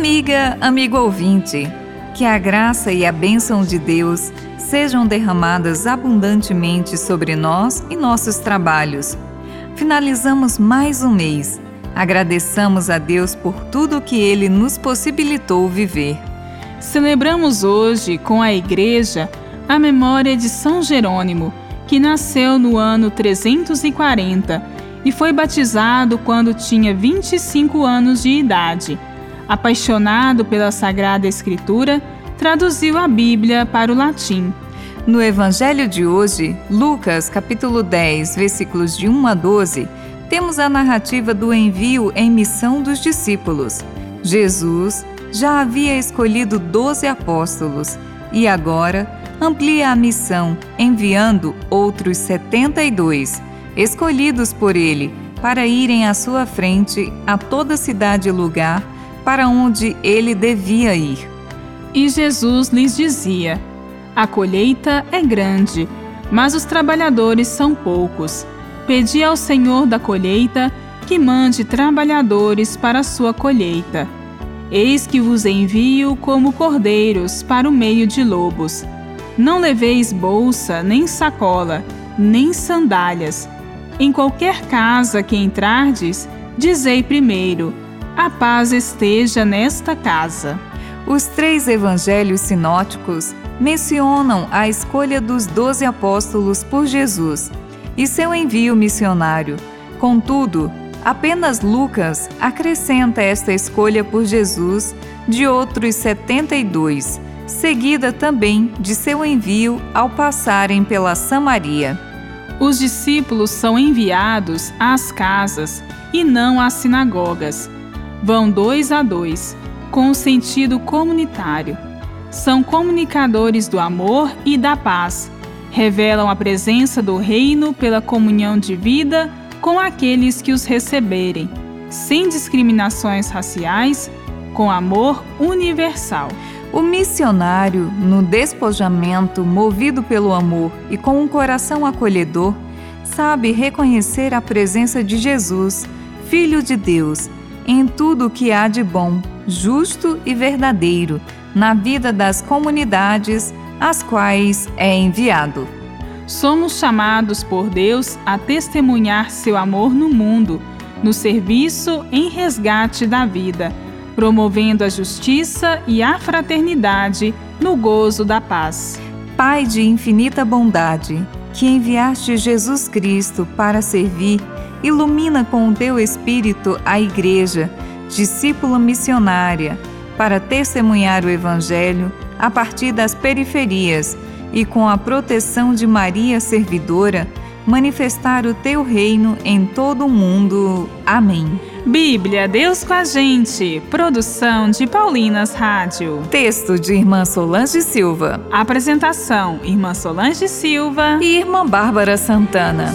Amiga, amigo ouvinte, que a graça e a bênção de Deus sejam derramadas abundantemente sobre nós e nossos trabalhos. Finalizamos mais um mês. Agradeçamos a Deus por tudo que Ele nos possibilitou viver. Celebramos hoje com a Igreja a memória de São Jerônimo, que nasceu no ano 340 e foi batizado quando tinha 25 anos de idade. Apaixonado pela Sagrada Escritura, traduziu a Bíblia para o latim. No Evangelho de hoje, Lucas, capítulo 10, versículos de 1 a 12, temos a narrativa do envio em missão dos discípulos. Jesus já havia escolhido doze apóstolos e agora amplia a missão, enviando outros setenta e dois, escolhidos por ele, para irem à sua frente a toda cidade e lugar para onde ele devia ir. E Jesus lhes dizia: A colheita é grande, mas os trabalhadores são poucos. Pedi ao Senhor da colheita que mande trabalhadores para a sua colheita. Eis que vos envio como cordeiros para o meio de lobos. Não leveis bolsa, nem sacola, nem sandálias. Em qualquer casa que entrardes, dizei primeiro: A paz esteja nesta casa. Os três evangelhos sinóticos mencionam a escolha dos doze apóstolos por Jesus e seu envio missionário. Contudo, apenas Lucas acrescenta esta escolha por Jesus de outros 72, seguida também de seu envio ao passarem pela Samaria. Os discípulos são enviados às casas e não às sinagogas. Vão dois a dois com o sentido comunitário. São comunicadores do amor e da paz. Revelam a presença do Reino pela comunhão de vida com aqueles que os receberem, sem discriminações raciais, com amor universal. O missionário, no despojamento, movido pelo amor e com um coração acolhedor, sabe reconhecer a presença de Jesus, Filho de Deus, em tudo o que há de bom, justo e verdadeiro na vida das comunidades às quais é enviado. Somos chamados por Deus a testemunhar seu amor no mundo, no serviço em resgate da vida, promovendo a justiça e a fraternidade no gozo da paz. Pai de infinita bondade, que enviaste Jesus Cristo para servir, ilumina com o teu Espírito a Igreja discípula missionária, para testemunhar o Evangelho a partir das periferias e, com a proteção de Maria Servidora, manifestar o teu reino em todo o mundo. Amém. Bíblia, Deus com a gente. Produção de Paulinas Rádio. Texto de Irmã Solange Silva. Apresentação: Irmã Solange Silva e Irmã Bárbara Santana.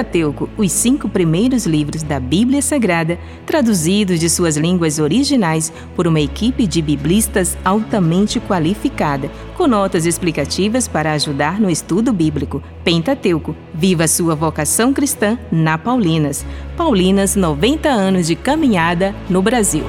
Pentateuco, os cinco primeiros livros da Bíblia Sagrada, traduzidos de suas línguas originais por uma equipe de biblistas altamente qualificada, com notas explicativas para ajudar no estudo bíblico. Pentateuco, viva sua vocação cristã na Paulinas. Paulinas, 90 anos de caminhada no Brasil.